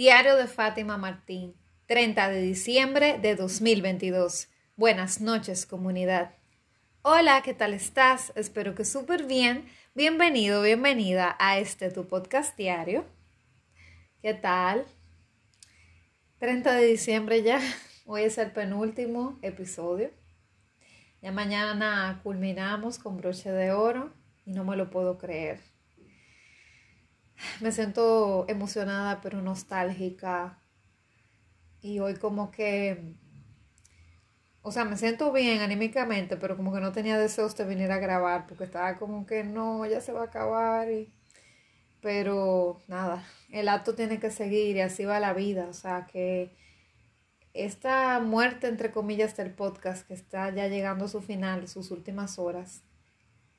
Diario de Fátima Martín, 30 de diciembre de 2022. Buenas noches, comunidad. Hola, ¿qué tal estás? Espero que súper bien. Bienvenido, bienvenida a este tu podcast diario. ¿Qué tal? 30 de diciembre ya. Hoy es el penúltimo episodio. Ya mañana culminamos con broche de oro y no me lo puedo creer me siento emocionada pero nostálgica. Y hoy como que, o sea, me siento bien anímicamente, pero como que no tenía deseos de venir a grabar porque estaba como que no, ya se va a acabar. Y... Pero nada, el acto tiene que seguir y así va la vida. O sea que esta muerte, entre comillas, del podcast que está ya llegando a su final, sus últimas horas,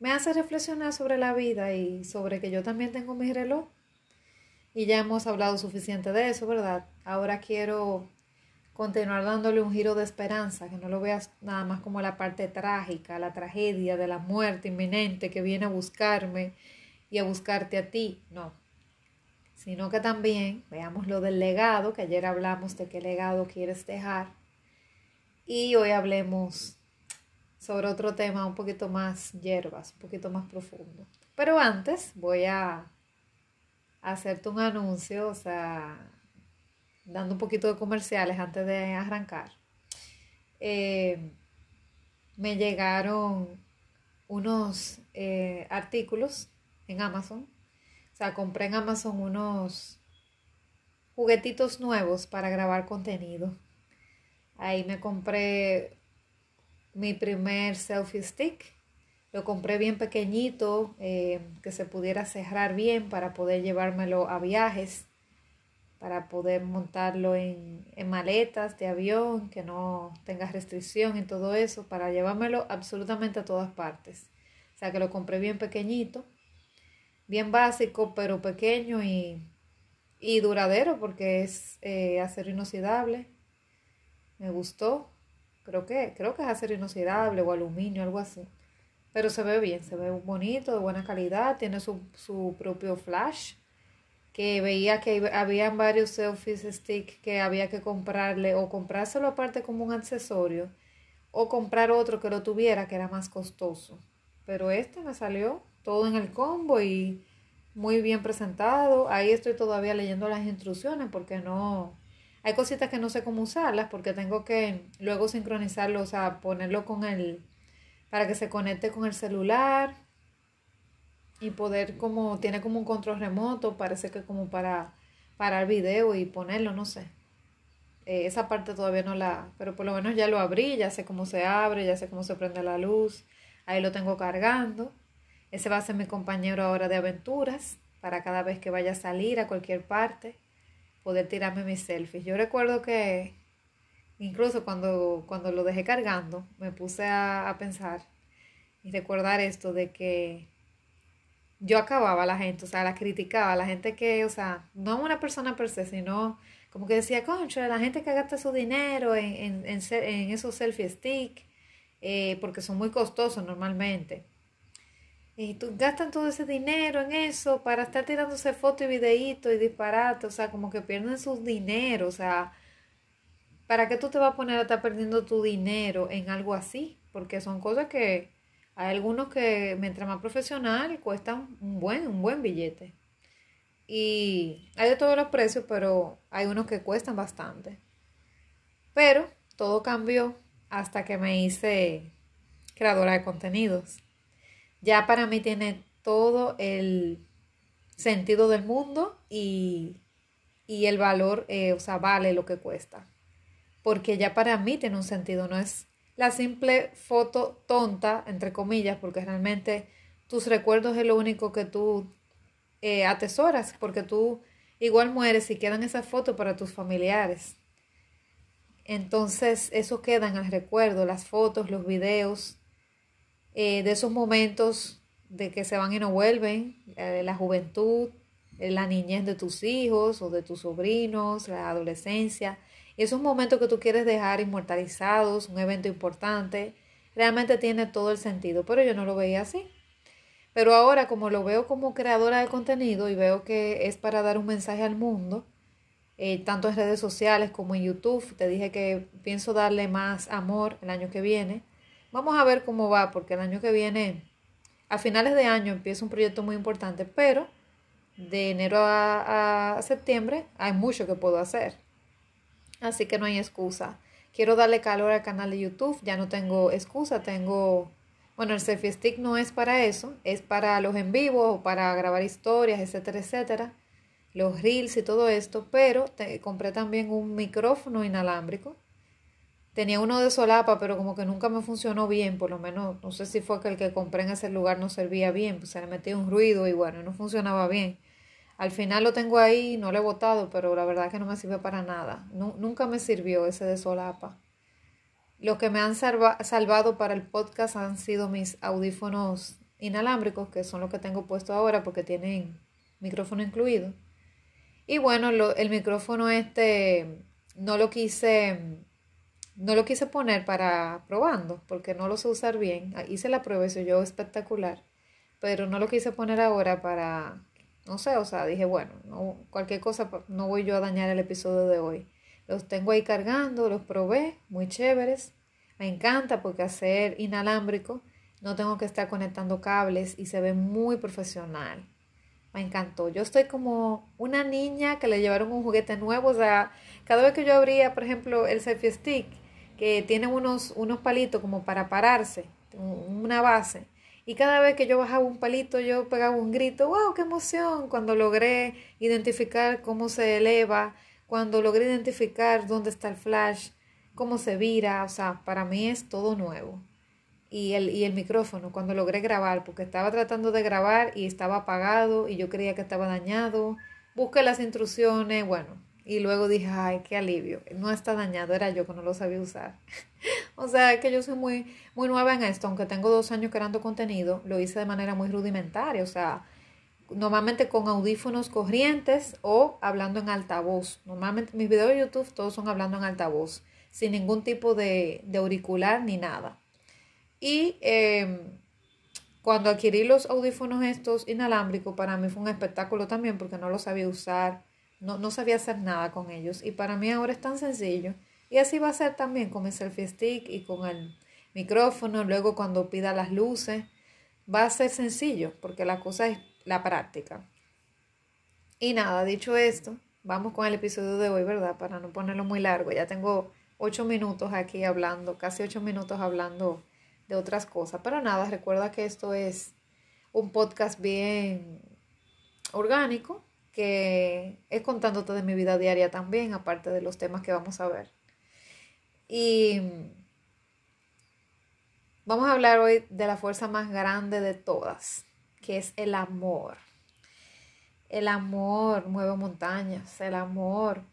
me hace reflexionar sobre la vida y sobre que yo también tengo mi reloj. Y ya hemos hablado suficiente de eso, ¿verdad? Ahora quiero continuar dándole un giro de esperanza, que no lo veas nada más como la parte trágica, la tragedia de la muerte inminente que viene a buscarme y a buscarte a ti, no. Sino que también veamos lo del legado, que ayer hablamos de qué legado quieres dejar. Y hoy hablemos sobre otro tema un poquito más hierbas, un poquito más profundo. Pero antes voy a hacerte un anuncio, o sea, dando un poquito de comerciales antes de arrancar. Eh, me llegaron unos eh, artículos en Amazon. O sea, compré en Amazon unos juguetitos nuevos para grabar contenido. Ahí me compré mi primer selfie stick lo compré bien pequeñito, eh, que se pudiera cerrar bien para poder llevármelo a viajes, para poder montarlo en, en maletas de avión, que no tenga restricción y todo eso, para llevármelo absolutamente a todas partes. O sea que lo compré bien pequeñito, bien básico, pero pequeño y, y duradero porque es eh, acero inoxidable. Me gustó. Creo que, creo que es acero inoxidable o aluminio, algo así. Pero se ve bien, se ve bonito, de buena calidad, tiene su, su propio flash. Que veía que había varios selfies stick que había que comprarle o comprárselo aparte como un accesorio o comprar otro que lo tuviera que era más costoso. Pero este me salió todo en el combo y muy bien presentado. Ahí estoy todavía leyendo las instrucciones porque no... Hay cositas que no sé cómo usarlas porque tengo que luego sincronizarlo, o sea, ponerlo con el para que se conecte con el celular y poder como, tiene como un control remoto, parece que como para parar video y ponerlo, no sé. Eh, esa parte todavía no la, pero por lo menos ya lo abrí, ya sé cómo se abre, ya sé cómo se prende la luz, ahí lo tengo cargando. Ese va a ser mi compañero ahora de aventuras, para cada vez que vaya a salir a cualquier parte, poder tirarme mis selfies. Yo recuerdo que Incluso cuando, cuando lo dejé cargando, me puse a, pensar y recordar esto de que yo acababa a la gente, o sea, la criticaba, a la gente que, o sea, no una persona per se, sino como que decía, concha, la gente que gasta su dinero en, en, en, en esos selfie stick, eh, porque son muy costosos normalmente. Y tú gastan todo ese dinero en eso para estar tirándose fotos y videitos y disparates, o sea, como que pierden su dinero, o sea, ¿para qué tú te vas a poner a estar perdiendo tu dinero en algo así? Porque son cosas que hay algunos que mientras más profesional cuestan un buen, un buen billete. Y hay de todos los precios, pero hay unos que cuestan bastante. Pero todo cambió hasta que me hice creadora de contenidos. Ya para mí tiene todo el sentido del mundo y, el valor, eh, o sea, vale lo que cuesta porque ya para mí tiene un sentido, no es la simple foto tonta, entre comillas, porque realmente tus recuerdos es lo único que tú eh, atesoras, porque tú igual mueres y quedan esas fotos para tus familiares. Entonces, eso queda en el recuerdo, las fotos, los videos, eh, de esos momentos de que se van y no vuelven, eh, la juventud, la niñez de tus hijos o de tus sobrinos, la adolescencia, es un momento que tú quieres dejar inmortalizados, un evento importante, realmente tiene todo el sentido, pero yo no lo veía así. Pero ahora como lo veo como creadora de contenido y veo que es para dar un mensaje al mundo, eh, tanto en redes sociales como en YouTube. Te dije que pienso darle más amor el año que viene. Vamos a ver cómo va, porque el año que viene, a finales de año, empieza un proyecto muy importante, pero de enero a, septiembre hay mucho que puedo hacer. Así que no hay excusa. Quiero darle calor al canal de YouTube, ya no tengo excusa, tengo bueno, el selfie stick no es para eso, es para los en vivo, para grabar historias, etcétera, etcétera, los reels y todo esto, pero compré también un micrófono inalámbrico. Tenía uno de solapa, pero como que nunca me funcionó bien, por lo menos no sé si fue que el que compré en ese lugar no servía bien, pues se le metía un ruido y bueno, no funcionaba bien. Al final lo tengo ahí, no lo he botado, pero la verdad es que no me sirve para nada. nunca me sirvió ese de solapa. Lo que me han salvado para el podcast han sido mis audífonos inalámbricos, que son los que tengo puesto ahora porque tienen micrófono incluido. Y bueno, el micrófono este no lo quise no lo quise poner para probando porque no lo sé usar bien. Ah, hice la prueba y soy yo espectacular, pero no lo quise poner ahora para no sé, o sea, dije, bueno, no, cualquier cosa no voy yo a dañar el episodio de hoy. Los tengo ahí cargando, los probé, muy chéveres. Me encanta porque hacer inalámbrico no tengo que estar conectando cables y se ve muy profesional. Me encantó. Yo estoy como una niña que le llevaron un juguete nuevo. O sea, cada vez que yo abría, por ejemplo, el selfie stick, que tiene unos, unos palitos como para pararse, una base. Y cada vez que yo bajaba un palito, yo pegaba un grito, wow, qué emoción, cuando logré identificar cómo se eleva cuando logré identificar dónde está el flash, cómo se vira, o sea, para mí es todo nuevo. Y el, y el micrófono, cuando logré grabar, porque estaba tratando de grabar y estaba apagado y yo creía que estaba dañado, busqué las instrucciones, bueno, y luego dije, ay, qué alivio, no está dañado, era yo que no lo sabía usar. o sea, que yo soy muy, muy nueva en esto, aunque tengo dos años creando contenido, lo hice de manera muy rudimentaria, o sea, normalmente con audífonos corrientes o hablando en altavoz. Normalmente mis videos de YouTube todos son hablando en altavoz, sin ningún tipo de, auricular ni nada. Y em, cuando adquirí los audífonos estos inalámbricos, para mí fue un espectáculo también porque no los sabía usar, no, no sabía hacer nada con ellos. Y para mí ahora es tan sencillo. Y así va a ser también con mi selfie stick y con el micrófono. Luego cuando pida las luces, va a ser sencillo porque la cosa es la práctica. Y nada, dicho esto, vamos con el episodio de hoy, ¿verdad? Para no ponerlo muy largo. Ya tengo ocho minutos aquí hablando, casi ocho minutos hablando de otras cosas. Pero nada, recuerda que esto es un podcast bien orgánico, que es contándote de mi vida diaria también, aparte de los temas que vamos a ver. Y vamos a hablar hoy de la fuerza más grande de todas, que es el amor. El amor mueve montañas, el amor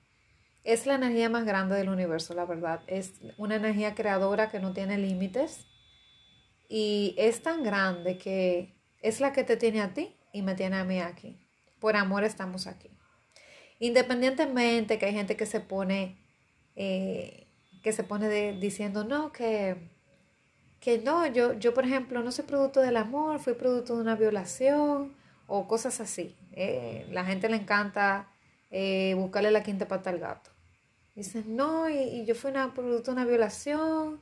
es la energía más grande del universo, la verdad. Es una energía creadora que no tiene límites y es tan grande que es la que te tiene a ti y me tiene a mí aquí. Por amor estamos aquí. Independientemente que hay gente que se pone, eh, que se pone diciendo, no, que que no, yo, yo por ejemplo no soy producto del amor, fui producto de una violación o cosas así. Eh, la gente le encanta eh, buscarle la quinta pata al gato. Dicen, no, y, yo fui una, producto de una violación,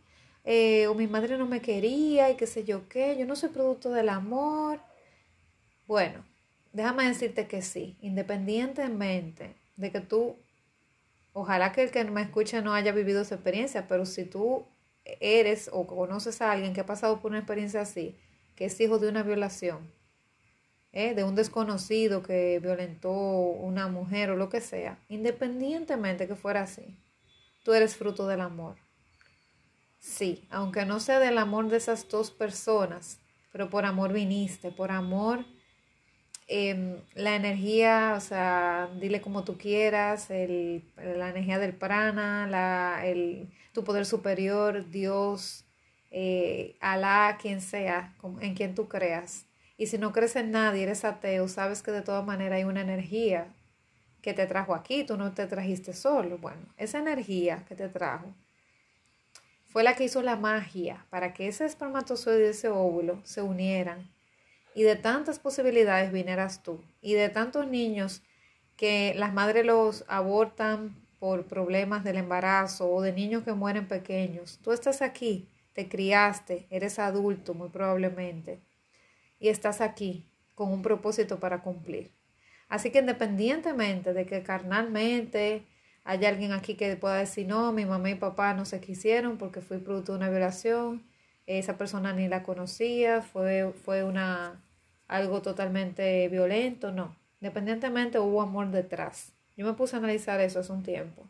o mi madre no me quería y qué sé yo qué, yo no soy producto del amor. Bueno, déjame decirte que sí, independientemente de que tú, ojalá que el que me escuche no haya vivido esa experiencia, pero si tú eres o conoces a alguien que ha pasado por una experiencia así, que es hijo de una violación, ¿eh? de un desconocido que violentó una mujer o lo que sea, independientemente que fuera así, tú eres fruto del amor. Sí, aunque no sea del amor de esas dos personas, pero por amor viniste, por amor Em, la energía, o sea, dile como tú quieras, el, la energía del prana, la, el, tu poder superior, Dios, eh, Alá, quien sea, en quien tú creas. Y si no crees en nadie, eres ateo, sabes que de todas maneras hay una energía que te trajo aquí, tú no te trajiste solo. Bueno, esa energía que te trajo fue la que hizo la magia para que ese espermatozoide y ese óvulo se unieran y de tantas posibilidades vinieras tú, y de tantos niños que las madres los abortan por problemas del embarazo o de niños que mueren pequeños. Tú estás aquí, te criaste, eres adulto muy probablemente, y estás aquí con un propósito para cumplir. Así que independientemente de que carnalmente haya alguien aquí que pueda decir, no, mi mamá y papá no se quisieron porque fui producto de una violación, esa persona ni la conocía, fue, fue una, algo totalmente violento, no. Independientemente hubo amor detrás. Yo me puse a analizar eso hace un tiempo.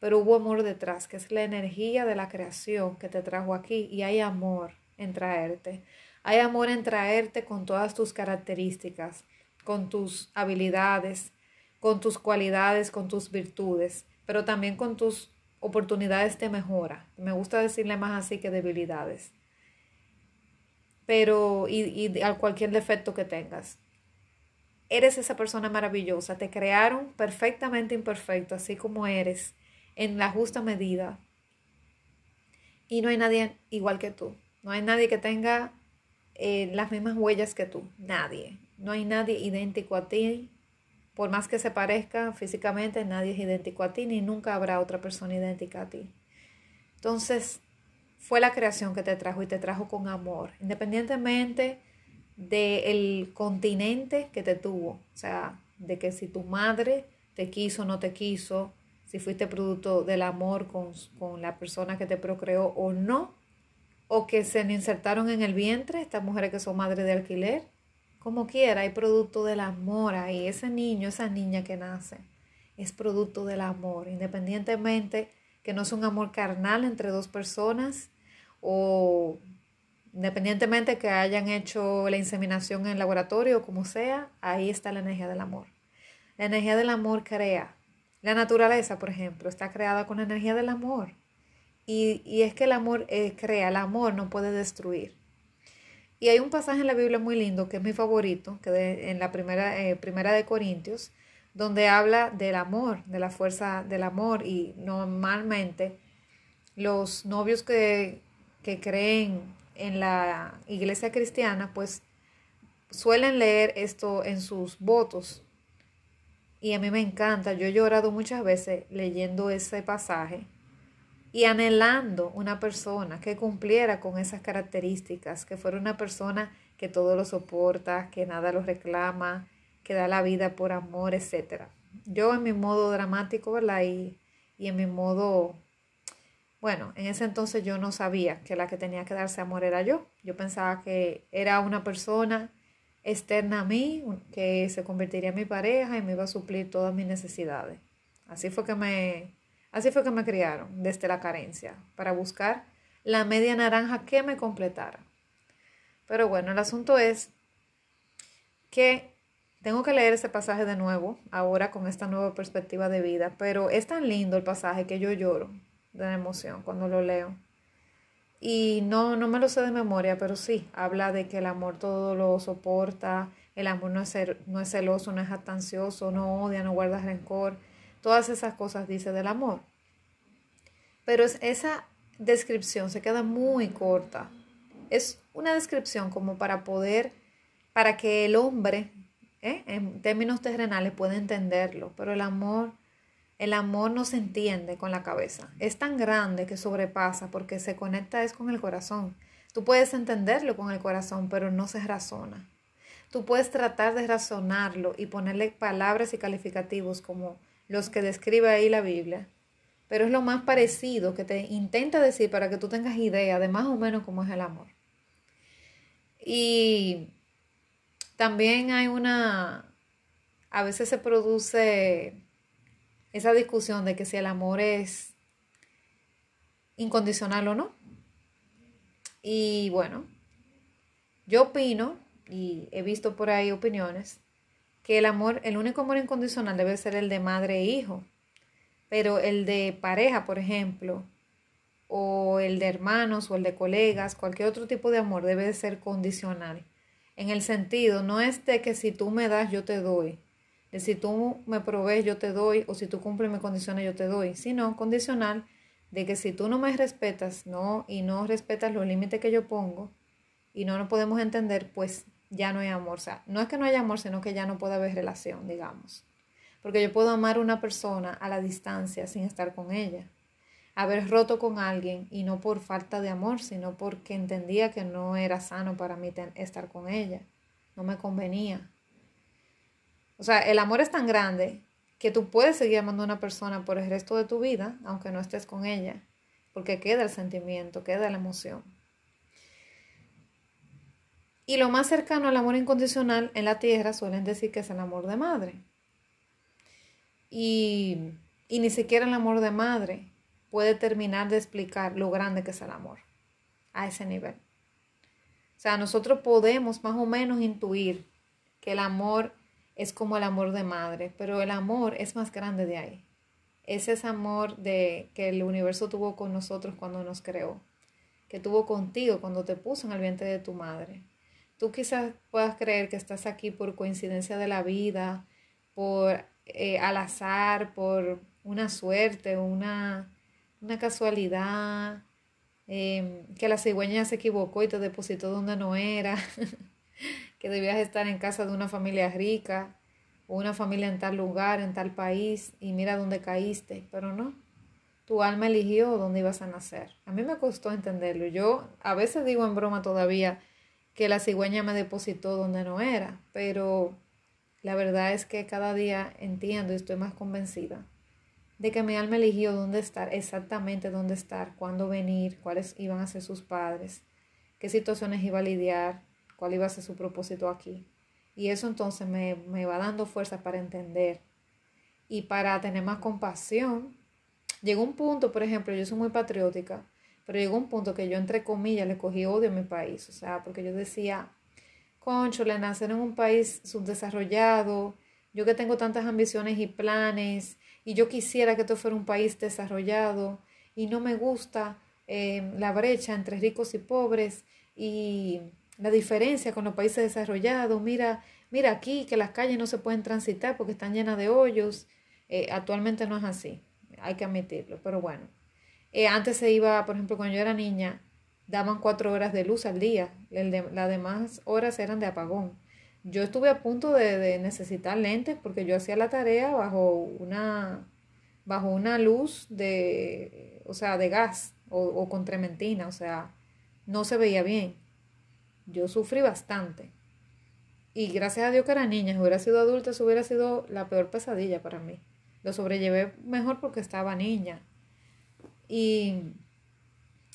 Pero hubo amor detrás, que es la energía de la creación que te trajo aquí y hay amor en traerte. Hay amor en traerte con todas tus características, con tus habilidades, con tus cualidades, con tus virtudes, pero también con tus oportunidades de mejora. Me gusta decirle más así que debilidades. Pero, y, y a cualquier defecto que tengas. Eres esa persona maravillosa. Te crearon perfectamente imperfecto, así como eres, en la justa medida. Y no hay nadie igual que tú. No hay nadie que tenga eh, las mismas huellas que tú. Nadie. No hay nadie idéntico a ti. Por más que se parezca físicamente, nadie es idéntico a ti, ni nunca habrá otra persona idéntica a ti. Entonces, fue la creación que te trajo y te trajo con amor, independientemente del continente que te tuvo. O sea, de que si tu madre te quiso o no te quiso, si fuiste producto del amor con, con la persona que te procreó o no, o que se insertaron en el vientre, estas mujeres que son madres de alquiler, como quiera, hay producto del amor ahí. Ese niño, esa niña que nace, es producto del amor, independientemente que no es un amor carnal entre dos personas o independientemente que hayan hecho la inseminación en el laboratorio o como sea, ahí está la energía del amor. La energía del amor crea. La naturaleza, por ejemplo, está creada con la energía del amor. Y, es que el amor eh, crea, el amor no puede destruir. Y hay un pasaje en la Biblia muy lindo, que es mi favorito, que en la primera, eh, primera de Corintios, donde habla del amor, de la fuerza del amor. Y normalmente los novios que, que creen en la iglesia cristiana, pues suelen leer esto en sus votos. Y a mí me encanta, yo he llorado muchas veces leyendo ese pasaje y anhelando una persona que cumpliera con esas características, que fuera una persona que todo lo soporta, que nada lo reclama, que da la vida por amor, etc. Yo en mi modo dramático, ¿verdad? Y, y en mi modo, bueno, en ese entonces yo no sabía que la que tenía que darse amor era yo. Yo pensaba que era una persona externa a mí, que se convertiría en mi pareja y me iba a suplir todas mis necesidades. Así fue que me, Así fue que me criaron desde la carencia, para buscar la media naranja que me completara. Pero bueno, el asunto es que tengo que leer ese pasaje de nuevo, ahora con esta nueva perspectiva de vida, pero es tan lindo el pasaje que yo lloro de la emoción cuando lo leo. Y no, no me lo sé de memoria, pero sí, habla de que el amor todo lo soporta, el amor no es, no es celoso, no es jactancioso, no odia, no guarda rencor Todas esas cosas dice del amor. Pero esa descripción se queda muy corta. Es una descripción como para poder, para que el hombre, ¿eh? en términos terrenales, pueda entenderlo. Pero el amor, el amor no se entiende con la cabeza. Es tan grande que sobrepasa porque se conecta es con el corazón. Tú puedes entenderlo con el corazón, pero no se razona. Tú puedes tratar de razonarlo y ponerle palabras y calificativos como los que describe ahí la Biblia, pero es lo más parecido que te intenta decir para que tú tengas idea de más o menos cómo es el amor. Y también hay una, a veces se produce esa discusión de que si el amor es incondicional o no. Y bueno, yo opino, y he visto por ahí opiniones, que el amor, el único amor incondicional debe ser el de madre e hijo, pero el de pareja, por ejemplo, o el de hermanos o el de colegas, cualquier otro tipo de amor debe ser condicional. En el sentido, no es de que si tú me das, yo te doy, si tú me provees, yo te doy, o si tú cumples mis condiciones, yo te doy, sino condicional de que si tú no me respetas, no, y no respetas los límites que yo pongo, y no nos podemos entender, pues ya no hay amor. O sea, no es que no haya amor, sino que ya no puede haber relación, digamos. Porque yo puedo amar a una persona a la distancia sin estar con ella. Haber roto con alguien y no por falta de amor, sino porque entendía que no era sano para mí estar con ella. No me convenía. O sea, el amor es tan grande que tú puedes seguir amando a una persona por el resto de tu vida, aunque no estés con ella, porque queda el sentimiento, queda la emoción. Y lo más cercano al amor incondicional en la tierra suelen decir que es el amor de madre. Y, y ni siquiera el amor de madre puede terminar de explicar lo grande que es el amor a ese nivel. O sea, nosotros podemos más o menos intuir que el amor es como el amor de madre, pero el amor es más grande de ahí. Es ese amor de que el universo tuvo con nosotros cuando nos creó, que tuvo contigo cuando te puso en el vientre de tu madre. Tú quizás puedas creer que estás aquí por coincidencia de la vida, por eh, al azar, por una suerte, una, una casualidad, em, que la cigüeña se equivocó y te depositó donde no era, que debías estar en casa de una familia rica o una familia en tal lugar, en tal país, y mira dónde caíste, pero no. Tu alma eligió dónde ibas a nacer. A mí me costó entenderlo. Yo a veces digo en broma todavía que la cigüeña me depositó donde no era, pero la verdad es que cada día entiendo y estoy más convencida de que mi alma eligió dónde estar, exactamente dónde estar, cuándo venir, cuáles iban a ser sus padres, qué situaciones iba a lidiar, cuál iba a ser su propósito aquí. Y eso entonces me, me va dando fuerza para entender y para tener más compasión. Llegó un punto, por ejemplo, yo soy muy patriótica, pero llegó un punto que yo, entre comillas, le cogí odio a mi país. O sea, porque yo decía, concho, le nacer en un país subdesarrollado, yo que tengo tantas ambiciones y planes, y yo quisiera que esto fuera un país desarrollado, y no me gusta eh, la brecha entre ricos y pobres, y la diferencia con los países desarrollados. Mira, mira aquí que las calles no se pueden transitar porque están llenas de hoyos. Eh, actualmente no es así, hay que admitirlo, pero bueno. Eh, antes se iba, por ejemplo, cuando yo era niña, daban cuatro horas de luz al día, las demás horas eran de apagón. Yo estuve a punto de, necesitar lentes porque yo hacía la tarea bajo una, bajo una luz de, o sea, de gas o, o con trementina, o sea, no se veía bien. Yo sufrí bastante. Y gracias a Dios que era niña, si hubiera sido adulta, eso hubiera sido la peor pesadilla para mí. Lo sobrellevé mejor porque estaba niña. Y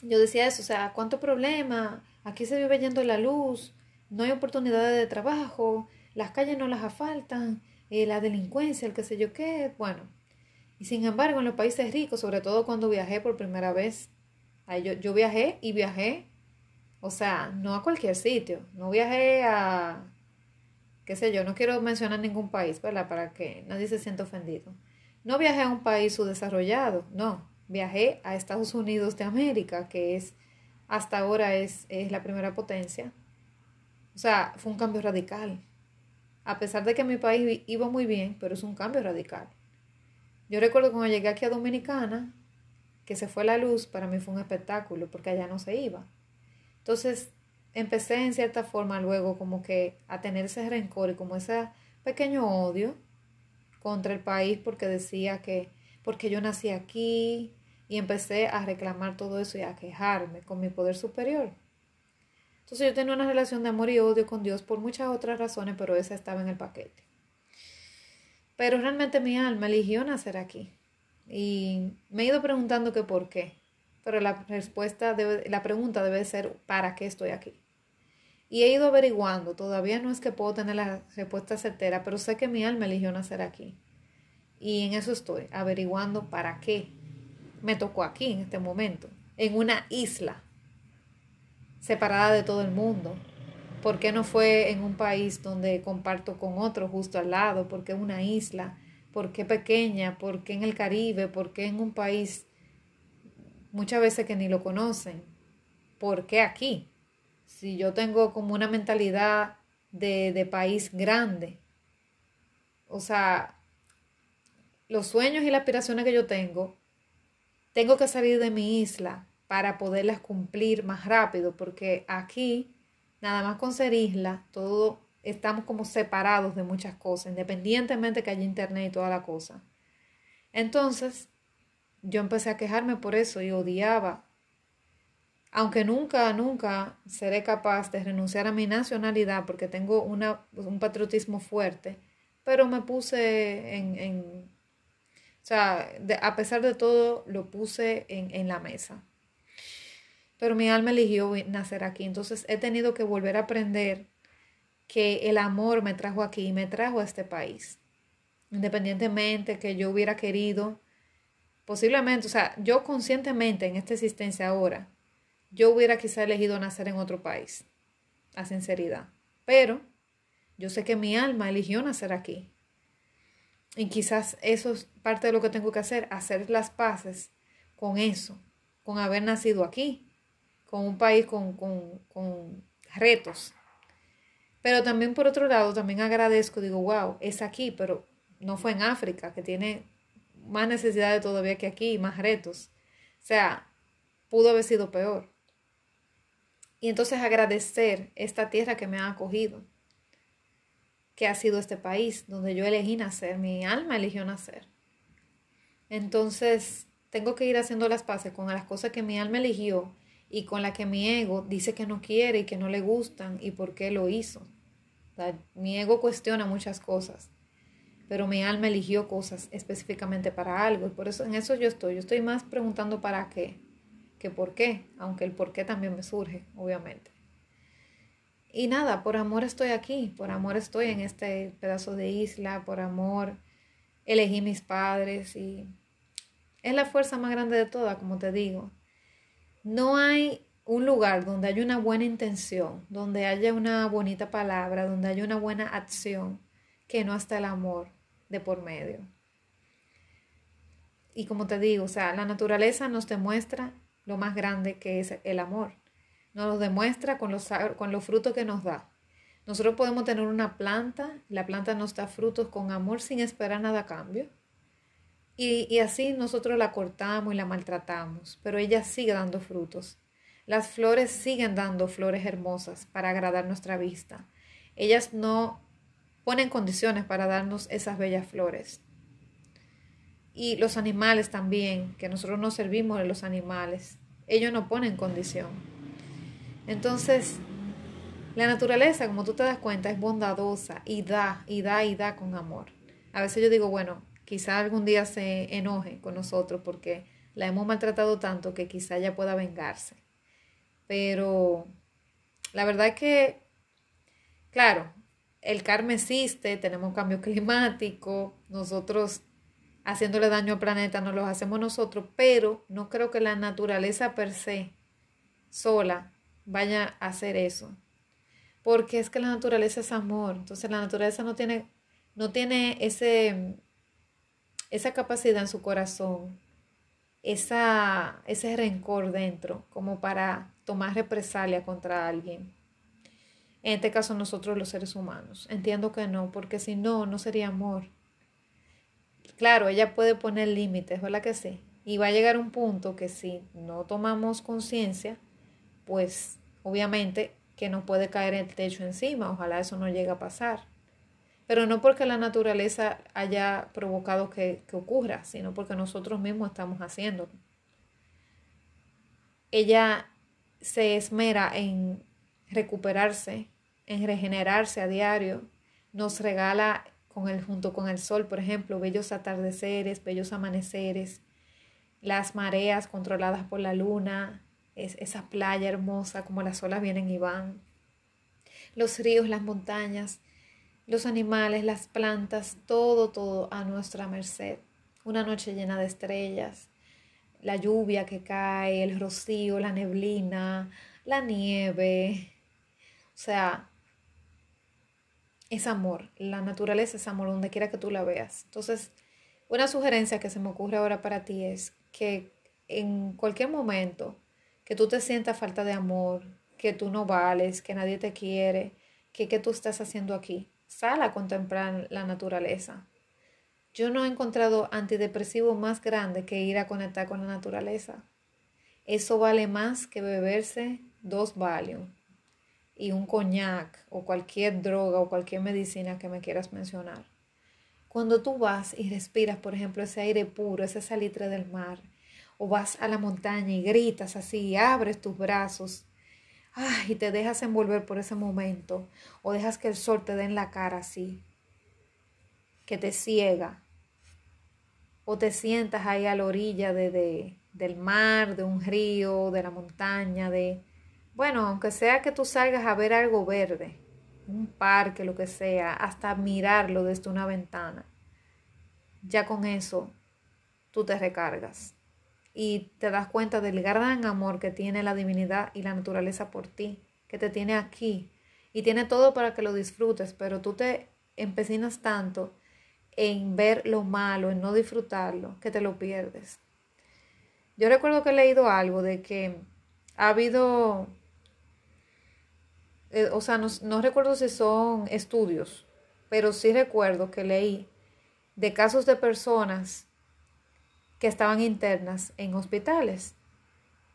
yo decía eso, o sea, ¿cuánto problema? Aquí se vive yendo la luz, no hay oportunidades de trabajo, las calles no las asfaltan, eh, la delincuencia, el qué sé yo qué, bueno. Y sin embargo, en los países ricos, sobre todo cuando viajé por primera vez, yo, yo viajé y viajé, o sea, no a cualquier sitio, no viajé a, qué sé yo, no quiero mencionar ningún país, ¿verdad? Para que nadie se sienta ofendido. No viajé a un país subdesarrollado, no, viajé a Estados Unidos de América, que es hasta ahora es, es la primera potencia. O sea, fue un cambio radical. A pesar de que mi país iba muy bien, pero es un cambio radical. Yo recuerdo cuando llegué aquí a Dominicana, que se fue la luz, para mí fue un espectáculo, porque allá no se iba. Entonces, empecé en cierta forma luego como que a tener ese rencor y como ese pequeño odio contra el país porque decía que porque yo nací aquí, y empecé a reclamar todo eso y a quejarme con mi poder superior. Entonces yo tenía una relación de amor y odio con Dios por muchas otras razones, pero esa estaba en el paquete. Pero realmente mi alma eligió nacer aquí. Y me he ido preguntando que por qué. Pero la respuesta debe, la pregunta debe ser ¿para qué estoy aquí? Y he ido averiguando, todavía no es que puedo tener la respuesta certera, pero sé que mi alma eligió nacer aquí. Y en eso estoy, averiguando para qué me tocó aquí en este momento, en una isla, separada de todo el mundo. ¿Por qué no fue en un país donde comparto con otro justo al lado? ¿Por qué una isla? ¿Por qué pequeña? ¿Por qué en el Caribe? ¿Por qué en un país muchas veces que ni lo conocen? ¿Por qué aquí? Si yo tengo como una mentalidad de, de país grande, o sea, los sueños y las aspiraciones que yo tengo tengo que salir de mi isla para poderlas cumplir más rápido, porque aquí, nada más con ser isla, todo estamos como separados de muchas cosas, independientemente que haya internet y toda la cosa. Entonces, yo empecé a quejarme por eso y odiaba. Aunque nunca, nunca seré capaz de renunciar a mi nacionalidad porque tengo una, un patriotismo fuerte, pero me puse en, en o sea, a pesar de todo, lo puse en, en la mesa. Pero mi alma eligió nacer aquí, entonces he tenido que volver a aprender que el amor me trajo aquí, me trajo a este país. Independientemente que yo hubiera querido, posiblemente, o sea, yo conscientemente en esta existencia ahora, yo hubiera quizá elegido nacer en otro país, a sinceridad. Pero yo sé que mi alma eligió nacer aquí. Y quizás eso es parte de lo que tengo que hacer, hacer las paces con eso, con haber nacido aquí, con un país con, con, con retos, pero también por otro lado, también agradezco, digo, wow, es aquí, pero no fue en África, que tiene más necesidades todavía que aquí, más retos. O sea, pudo haber sido peor. Y entonces agradecer esta tierra que me ha acogido, que ha sido este país donde yo elegí nacer, mi alma eligió nacer. Entonces, tengo que ir haciendo las paces con las cosas que mi alma eligió y con las que mi ego dice que no quiere y que no le gustan y por qué lo hizo mi ego cuestiona muchas cosas, pero mi alma eligió cosas específicamente para algo y por eso en eso yo estoy. Yo estoy más preguntando para qué que por qué, aunque el por qué también me surge, obviamente. Y nada, por amor estoy aquí, por amor estoy en este pedazo de isla, por amor elegí mis padres y es la fuerza más grande de todas, como te digo. No hay un lugar donde haya una buena intención, donde haya una bonita palabra, donde haya una buena acción, que no hasta el amor de por medio. Y como te digo, o sea, la naturaleza nos demuestra lo más grande que es el amor. Nos lo demuestra con los, con los frutos que nos da. Nosotros podemos tener una planta, la planta nos da frutos con amor sin esperar nada a cambio. Y, y así nosotros la cortamos y la maltratamos, pero ella sigue dando frutos. Las flores siguen dando flores hermosas para agradar nuestra vista. Ellas no ponen condiciones para darnos esas bellas flores. Y los animales también, que nosotros nos servimos de los animales, ellos no ponen condición. Entonces, la naturaleza, como tú te das cuenta, es bondadosa y da, y da, y da con amor. A veces yo digo, bueno, quizá algún día se enoje con nosotros porque la hemos maltratado tanto que quizá ella pueda vengarse. Pero la verdad es que, claro, el karma existe, tenemos cambio climático, nosotros haciéndole daño al planeta no lo hacemos nosotros, pero no creo que la naturaleza per se sola vaya a hacer eso. Porque es que la naturaleza es amor, entonces la naturaleza no tiene, no tiene ese, esa capacidad en su corazón, esa, ese rencor dentro, como para tomar represalia contra alguien. En este caso nosotros los seres humanos. Entiendo que no, porque si no, no sería amor. Claro, ella puede poner límites, ¿verdad que sí? Y va a llegar un punto que si no tomamos conciencia, pues obviamente que nos puede caer el techo encima. Ojalá eso no llegue a pasar. Pero no porque la naturaleza haya provocado que, que ocurra, sino porque nosotros mismos estamos haciéndolo. Ella se esmera en recuperarse, en regenerarse a diario, nos regala con el, junto con el sol, por ejemplo, bellos atardeceres, bellos amaneceres, las mareas controladas por la luna, es, esa playa hermosa como las olas vienen y van, los ríos, las montañas, los animales, las plantas, todo, todo a nuestra merced. Una noche llena de estrellas, la lluvia que cae, el rocío, la neblina, la nieve. O sea, es amor. La naturaleza es amor donde quiera que tú la veas. Entonces, una sugerencia que se me ocurre ahora para ti es que en cualquier momento que tú te sientas falta de amor, que tú no vales, que nadie te quiere, que qué tú estás haciendo aquí, sal a contemplar la naturaleza. Yo no he encontrado antidepresivo más grande que ir a conectar con la naturaleza. Eso vale más que beberse dos Valium. Y un coñac o cualquier droga o cualquier medicina que me quieras mencionar. Cuando tú vas y respiras, por ejemplo, ese aire puro, ese salitre del mar, o vas a la montaña y gritas así, y abres tus brazos, ay, y te dejas envolver por ese momento, o dejas que el sol te dé en la cara así, que te ciega, o te sientas ahí a la orilla de, del mar, de un río, de la montaña, de, bueno, aunque sea que tú salgas a ver algo verde, un parque, lo que sea, hasta mirarlo desde una ventana, ya con eso tú te recargas y te das cuenta del gran amor que tiene la divinidad y la naturaleza por ti, que te tiene aquí y tiene todo para que lo disfrutes, pero tú te empecinas tanto en ver lo malo, en no disfrutarlo, que te lo pierdes. Yo recuerdo que he leído algo de que ha habido, eh, o sea, no, recuerdo si son estudios, pero sí recuerdo que leí de casos de personas que estaban internas en hospitales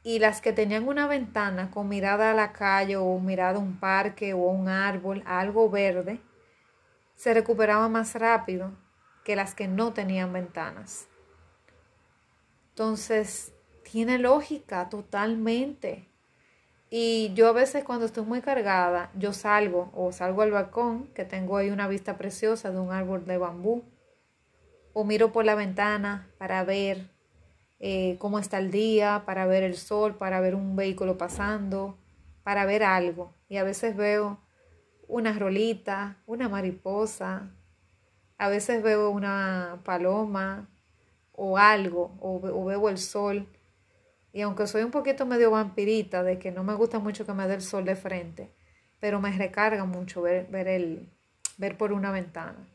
y las que tenían una ventana con mirada a la calle o mirada a un parque o un árbol, algo verde, se recuperaban más rápido que las que no tenían ventanas. Entonces, tiene lógica totalmente. Y yo a veces cuando estoy muy cargada, yo salgo o salgo al balcón, que tengo ahí una vista preciosa de un árbol de bambú, o miro por la ventana para ver eh, cómo está el día, para ver el sol, para ver un vehículo pasando, para ver algo. Y a veces veo una rolita, una mariposa, a veces veo una paloma o algo, o, veo el sol. Y aunque soy un poquito medio vampirita, de que no me gusta mucho que me dé el sol de frente, pero me recarga mucho ver, ver, el, ver por una ventana.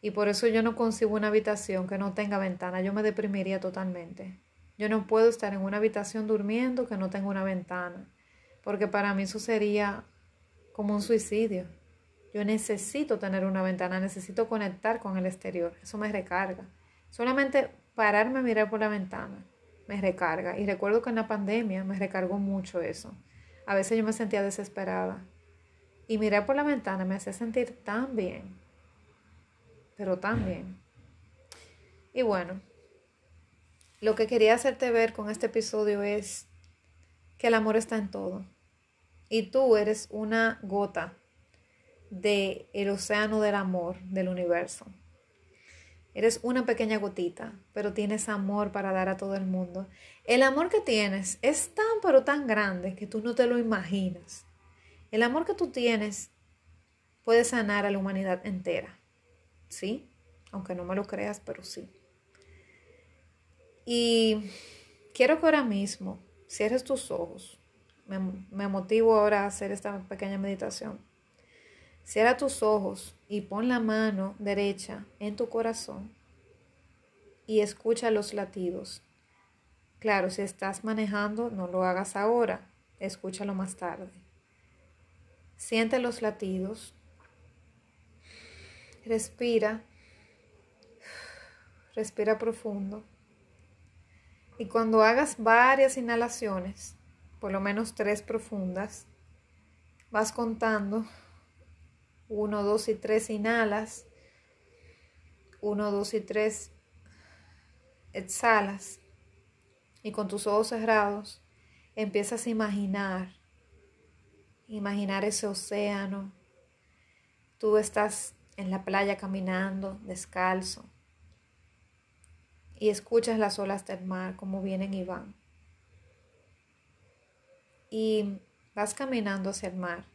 Y por eso yo no consigo una habitación que no tenga ventana, yo me deprimiría totalmente. Yo no puedo estar en una habitación durmiendo que no tenga una ventana, porque para mí eso sería como un suicidio. Yo necesito tener una ventana, necesito conectar con el exterior. Eso me recarga. Solamente pararme a mirar por la ventana me recarga. Y recuerdo que en la pandemia me recargó mucho eso. A veces yo me sentía desesperada. Y mirar por la ventana me hacía sentir tan bien. Pero tan bien. Y bueno, lo que quería hacerte ver con este episodio es que el amor está en todo. Y tú eres una gota del el océano del amor del universo. Eres una pequeña gotita, pero tienes amor para dar a todo el mundo. El amor que tienes es tan pero tan grande que tú no te lo imaginas. El amor que tú tienes puede sanar a la humanidad entera. ¿Sí? Aunque no me lo creas, pero sí. Y quiero que ahora mismo cierres tus ojos. Me, me motivo ahora a hacer esta pequeña meditación Cierra tus ojos y pon la mano derecha en tu corazón y escucha los latidos. Claro, si estás manejando, no lo hagas ahora, escúchalo más tarde. Siente los latidos. Respira. Respira profundo. Y cuando hagas varias inhalaciones, por lo menos tres profundas, vas contando 1, 2 y 3 inhalas. 1, 2 y 3 exhalas. Y con tus ojos cerrados empiezas a imaginar, imaginar ese océano. Tú estás en la playa caminando descalzo y escuchas las olas del mar como vienen y van. Y vas caminando hacia el mar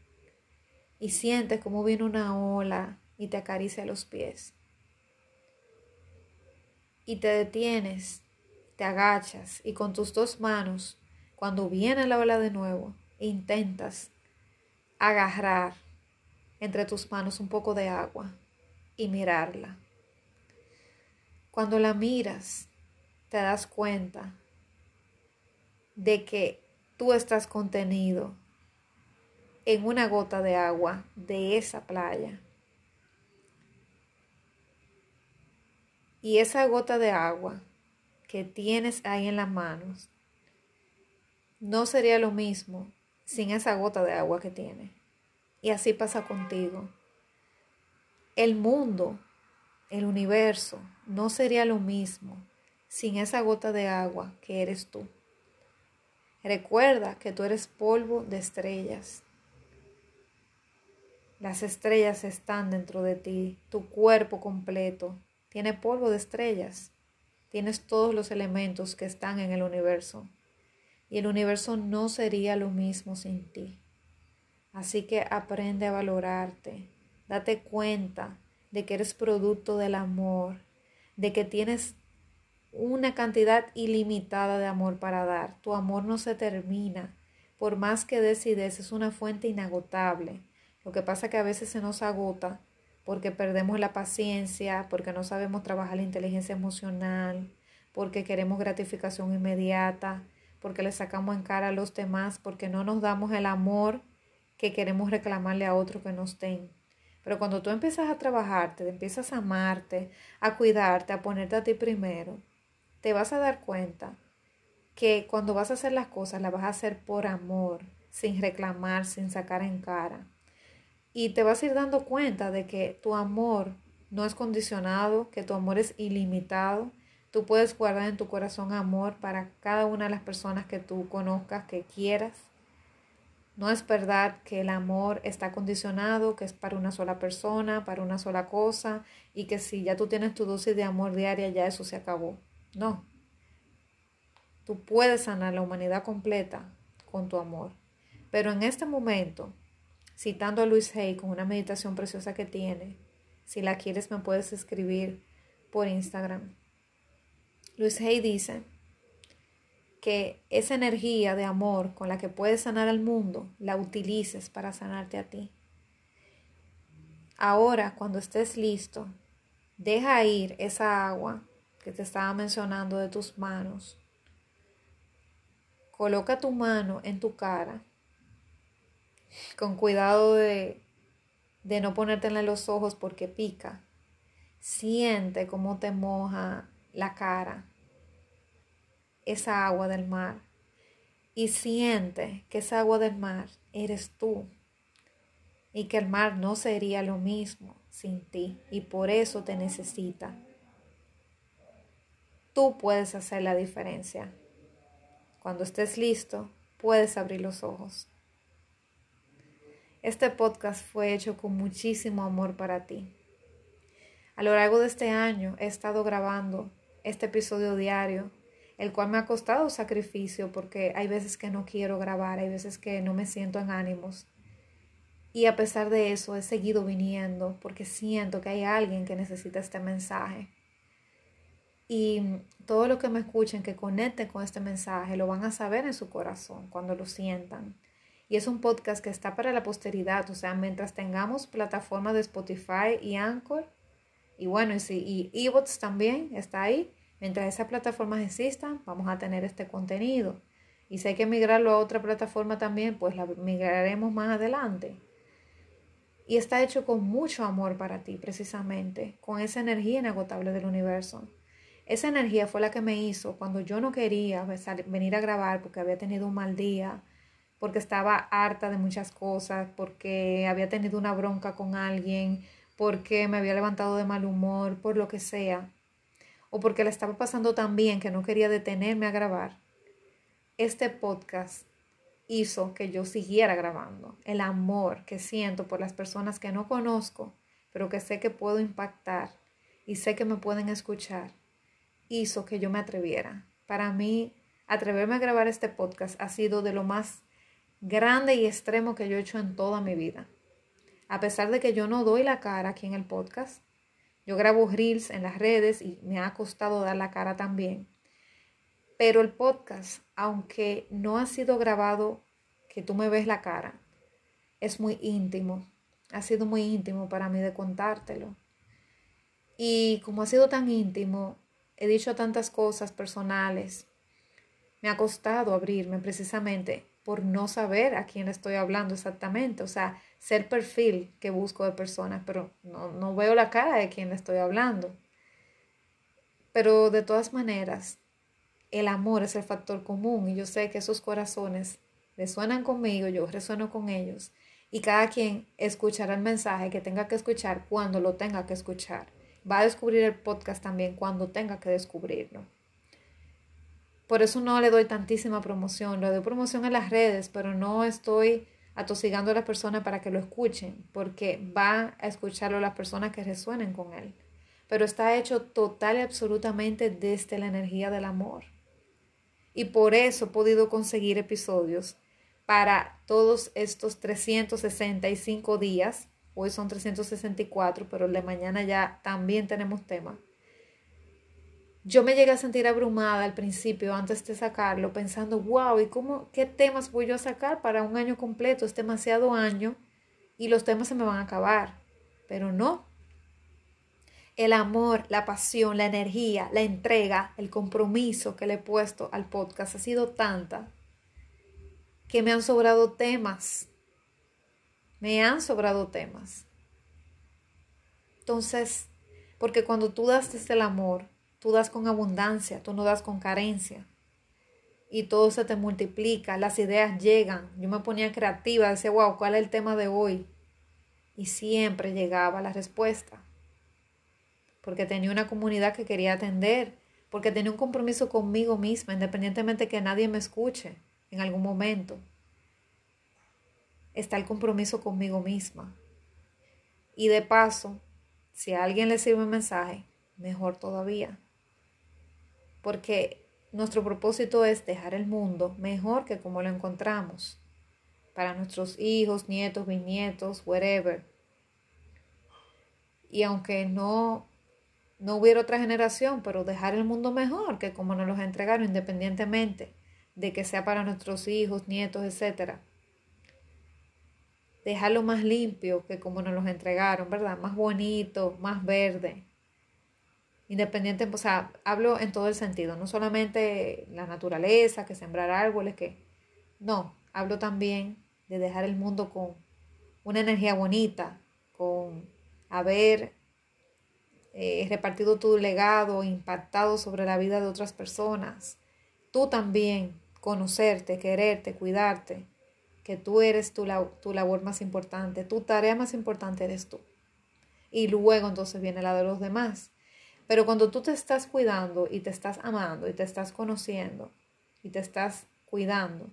y sientes cómo viene una ola y te acaricia los pies. Y te detienes, te agachas y con tus dos manos, cuando viene la ola de nuevo, intentas agarrar entre tus manos un poco de agua y mirarla. Cuando la miras, te das cuenta de que tú estás contenido en una gota de agua de esa playa. Y esa gota de agua que tienes ahí en las manos no sería lo mismo sin esa gota de agua que tiene. Y así pasa contigo. El mundo, el universo, no sería lo mismo sin esa gota de agua que eres tú. Recuerda que tú eres polvo de estrellas. Las estrellas están dentro de ti, tu cuerpo completo tiene polvo de estrellas. Tienes todos los elementos que están en el universo. Y el universo no sería lo mismo sin ti. Así que aprende a valorarte. Date cuenta de que eres producto del amor, de que tienes una cantidad ilimitada de amor para dar. Tu amor no se termina. Por más que decides, es una fuente inagotable. Lo que pasa es que a veces se nos agota porque perdemos la paciencia, porque no sabemos trabajar la inteligencia emocional, porque queremos gratificación inmediata, porque le sacamos en cara a los demás, porque no nos damos el amor que queremos reclamarle a otro que nos den. Pero cuando tú empiezas a trabajarte, empiezas a amarte, a cuidarte, a ponerte a ti primero, te vas a dar cuenta que cuando vas a hacer las cosas, las vas a hacer por amor, sin reclamar, sin sacar en cara. Y te vas a ir dando cuenta de que tu amor no es condicionado, que tu amor es ilimitado. Tú puedes guardar en tu corazón amor para cada una de las personas que tú conozcas, que quieras. No es verdad que el amor está condicionado, que es para una sola persona, para una sola cosa, y que si ya tú tienes tu dosis de amor diaria, ya eso se acabó. No. Tú puedes sanar la humanidad completa con tu amor. Pero en este momento, citando a Luis Hay con una meditación preciosa que tiene, si la quieres me puedes escribir por Instagram. Luis Hay dice, que esa energía de amor con la que puedes sanar al mundo, la utilices para sanarte a ti. Ahora, cuando estés listo, deja ir esa agua que te estaba mencionando de tus manos. Coloca tu mano en tu cara, con cuidado de, de no ponértela en los ojos porque pica. Siente cómo te moja la cara esa agua del mar y siente que esa agua del mar eres tú y que el mar no sería lo mismo sin ti y por eso te necesita. Tú puedes hacer la diferencia. Cuando estés listo, puedes abrir los ojos. Este podcast fue hecho con muchísimo amor para ti. A lo largo de este año he estado grabando este episodio diario el cual me ha costado sacrificio porque hay veces que no quiero grabar, hay veces que no me siento en ánimos. Y a pesar de eso he seguido viniendo porque siento que hay alguien que necesita este mensaje. Y todo lo que me escuchen, que conecten con este mensaje, lo van a saber en su corazón cuando lo sientan. Y es un podcast que está para la posteridad, o sea, mientras tengamos plataformas de Spotify y Anchor, y bueno, y, sí, y también está ahí, Mientras esas plataformas existan, vamos a tener este contenido. Y si hay que migrarlo a otra plataforma también, pues la migraremos más adelante. Y está hecho con mucho amor para ti, precisamente, con esa energía inagotable del universo. Esa energía fue la que me hizo cuando yo no quería venir a grabar porque había tenido un mal día, porque estaba harta de muchas cosas, porque había tenido una bronca con alguien, porque me había levantado de mal humor, por lo que sea o porque le estaba pasando tan bien que no quería detenerme a grabar, este podcast hizo que yo siguiera grabando. El amor que siento por las personas que no conozco, pero que sé que puedo impactar y sé que me pueden escuchar, hizo que yo me atreviera. Para mí, atreverme a grabar este podcast ha sido de lo más grande y extremo que yo he hecho en toda mi vida. A pesar de que yo no doy la cara aquí en el podcast, yo grabo reels en las redes y me ha costado dar la cara también. Pero el podcast, aunque no ha sido grabado que tú me ves la cara, es muy íntimo. Ha sido muy íntimo para mí de contártelo. Y como ha sido tan íntimo, he dicho tantas cosas personales. Me ha costado abrirme precisamente por no saber a quién estoy hablando exactamente. O sea, ser perfil que busco de personas, pero no, no veo la cara de quien le estoy hablando. Pero de todas maneras, el amor es el factor común y yo sé que esos corazones resuenan conmigo, yo resueno con ellos y cada quien escuchará el mensaje que tenga que escuchar cuando lo tenga que escuchar. Va a descubrir el podcast también cuando tenga que descubrirlo. Por eso no le doy tantísima promoción. Le doy promoción en las redes, pero no estoy atosigando a las personas para que lo escuchen, porque va a escucharlo las personas que resuenen con él. Pero está hecho total y absolutamente desde la energía del amor. Y por eso he podido conseguir episodios para todos estos 365 días. Hoy son 364, pero el de mañana ya también tenemos tema yo me llegué a sentir abrumada al principio antes de sacarlo, pensando, wow, ¿y cómo, qué temas voy yo a sacar para un año completo? Es demasiado año y los temas se me van a acabar. Pero no. El amor, la pasión, la energía, la entrega, el compromiso que le he puesto al podcast ha sido tanta que me han sobrado temas. Me han sobrado temas. Entonces, porque cuando tú das desde el amor, Tú das con abundancia, tú no das con carencia. Y todo se te multiplica, las ideas llegan. Yo me ponía creativa, decía, wow, ¿cuál es el tema de hoy? Y siempre llegaba la respuesta. Porque tenía una comunidad que quería atender, porque tenía un compromiso conmigo misma, independientemente que nadie me escuche en algún momento. Está el compromiso conmigo misma. Y de paso, si a alguien le sirve un mensaje, mejor todavía porque nuestro propósito es dejar el mundo mejor que como lo encontramos, para nuestros hijos, nietos, bisnietos, whatever. Y aunque no, no hubiera otra generación, pero dejar el mundo mejor que como nos los entregaron, independientemente de que sea para nuestros hijos, nietos, etc. Dejarlo más limpio que como nos los entregaron, ¿verdad? Más bonito, más verde independiente, o sea, hablo en todo el sentido, no solamente la naturaleza, que sembrar árboles, que no, hablo también de dejar el mundo con una energía bonita, con haber eh, repartido tu legado, impactado sobre la vida de otras personas. Tú también conocerte, quererte, cuidarte, que tú eres tu, tu labor más importante, tu tarea más importante eres tú. Y luego entonces viene la de los demás pero cuando tú te estás cuidando y te estás amando y te estás conociendo y te estás cuidando,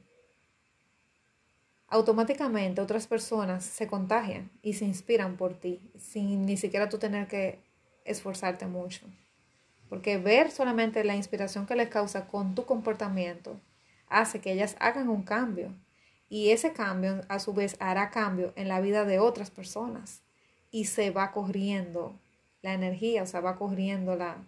automáticamente otras personas se contagian y se inspiran por ti sin ni siquiera tú tener que esforzarte mucho. Porque ver solamente la inspiración que les causa con tu comportamiento hace que ellas hagan un cambio. Y ese cambio a su vez hará cambio en la vida de otras personas. Y se va corriendo la energía, o sea, va corriendo, la,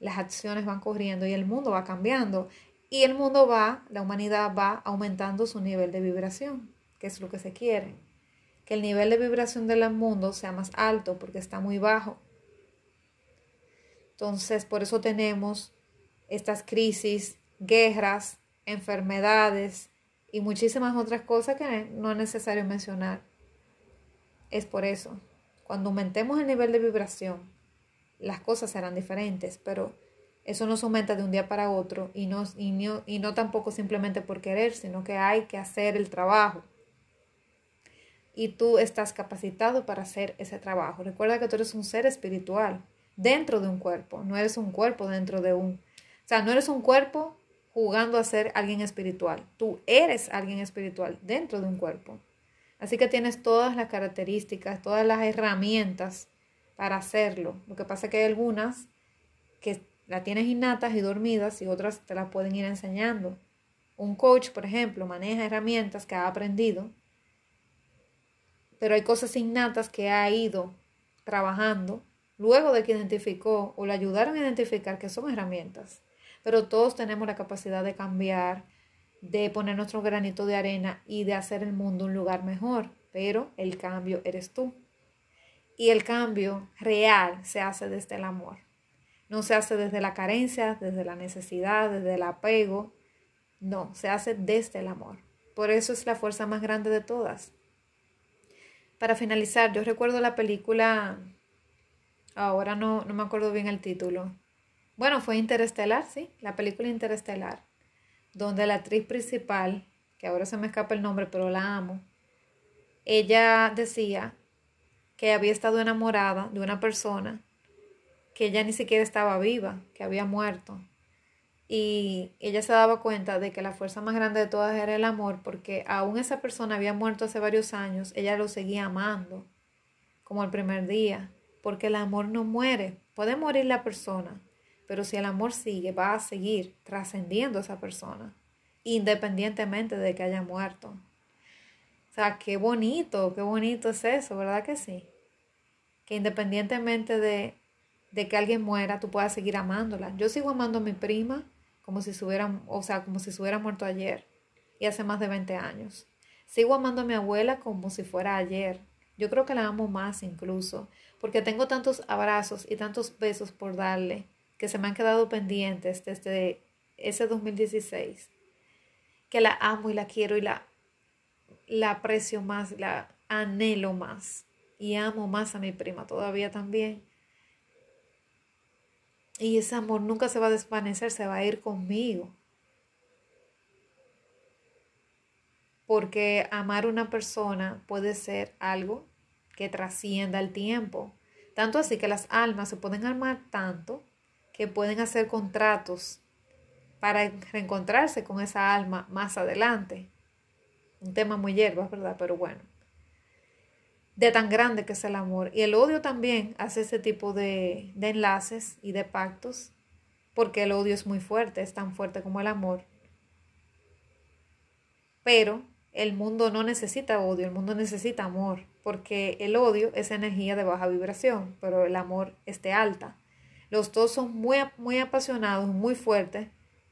las acciones van corriendo y el mundo va cambiando. Y el mundo va, la humanidad va aumentando su nivel de vibración, que es lo que se quiere. Que el nivel de vibración del mundo sea más alto porque está muy bajo. Entonces, por eso tenemos estas crisis, guerras, enfermedades y muchísimas otras cosas que no es necesario mencionar. Es por eso. Cuando aumentemos el nivel de vibración, las cosas serán diferentes, pero eso no se aumenta de un día para otro y no, y no, y no tampoco simplemente por querer, sino que hay que hacer el trabajo. Y tú estás capacitado para hacer ese trabajo. Recuerda que tú eres un ser espiritual dentro de un cuerpo, no eres un cuerpo dentro de un... O sea, no eres un cuerpo jugando a ser alguien espiritual. Tú eres alguien espiritual dentro de un cuerpo. Así que tienes todas las características, todas las herramientas para hacerlo. Lo que pasa es que hay algunas que la tienes innatas y dormidas y otras te las pueden ir enseñando. Un coach, por ejemplo, maneja herramientas que ha aprendido, pero hay cosas innatas que ha ido trabajando luego de que identificó o le ayudaron a identificar que son herramientas. Pero todos tenemos la capacidad de cambiar, de poner nuestro granito de arena y de hacer el mundo un lugar mejor, pero el cambio eres tú. Y el cambio real se hace desde el amor. No se hace desde la carencia, desde la necesidad, desde el apego. No, se hace desde el amor. Por eso es la fuerza más grande de todas. Para finalizar, yo recuerdo la película, ahora no, no me acuerdo bien el título. Bueno, fue Interestelar, sí, la película Interestelar donde la actriz principal, que ahora se me escapa el nombre, pero la amo, ella decía que había estado enamorada de una persona que ella ni siquiera estaba viva, que había muerto. Y ella se daba cuenta de que la fuerza más grande de todas era el amor, porque aún esa persona había muerto hace varios años, ella lo seguía amando, como el primer día, porque el amor no muere. Puede morir la persona, pero si el amor sigue, va a seguir trascendiendo a esa persona, independientemente de que haya muerto. O sea, qué bonito, qué bonito es eso, ¿verdad que sí? Que independientemente de, de que alguien muera, tú puedas seguir amándola. Yo sigo amando a mi prima como si hubiera, o sea, como si se hubiera muerto ayer y hace más de 20 años. Sigo amando a mi abuela como si fuera ayer. Yo creo que la amo más incluso, porque tengo tantos abrazos y tantos besos por darle que se me han quedado pendientes desde ese 2016, que la amo y la quiero y la, la aprecio más, la anhelo más y amo más a mi prima todavía también. Y ese amor nunca se va a desvanecer, se va a ir conmigo. Porque amar a una persona puede ser algo que trascienda el tiempo. Tanto así que las almas se pueden amar tanto que pueden hacer contratos para reencontrarse con esa alma más adelante. Un tema muy hierba, ¿verdad? Pero bueno de tan grande que es el amor. Y el odio también hace ese tipo de, de enlaces y de pactos, porque el odio es muy fuerte, es tan fuerte como el amor. Pero el mundo no necesita odio, el mundo necesita amor, porque el odio es energía de baja vibración, pero el amor es alta. Los dos son muy, muy apasionados, muy fuertes,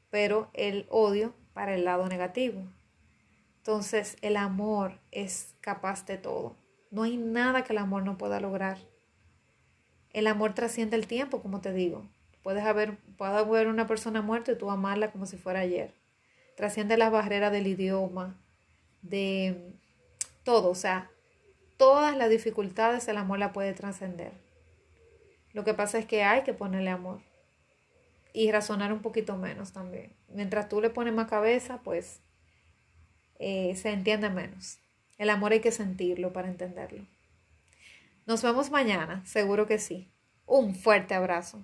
pero el odio para el lado negativo. Entonces el amor es capaz de todo. No hay nada que el amor no pueda lograr. El amor trasciende el tiempo, como te digo. Puedes haber, puede haber una persona muerta y tú amarla como si fuera ayer. Trasciende las barreras del idioma, de todo. O sea, todas las dificultades el amor la puede trascender. Lo que pasa es que hay que ponerle amor y razonar un poquito menos también. Mientras tú le pones más cabeza, pues eh, se entiende menos. El amor hay que sentirlo para entenderlo. Nos vemos mañana, seguro que sí. Un fuerte abrazo.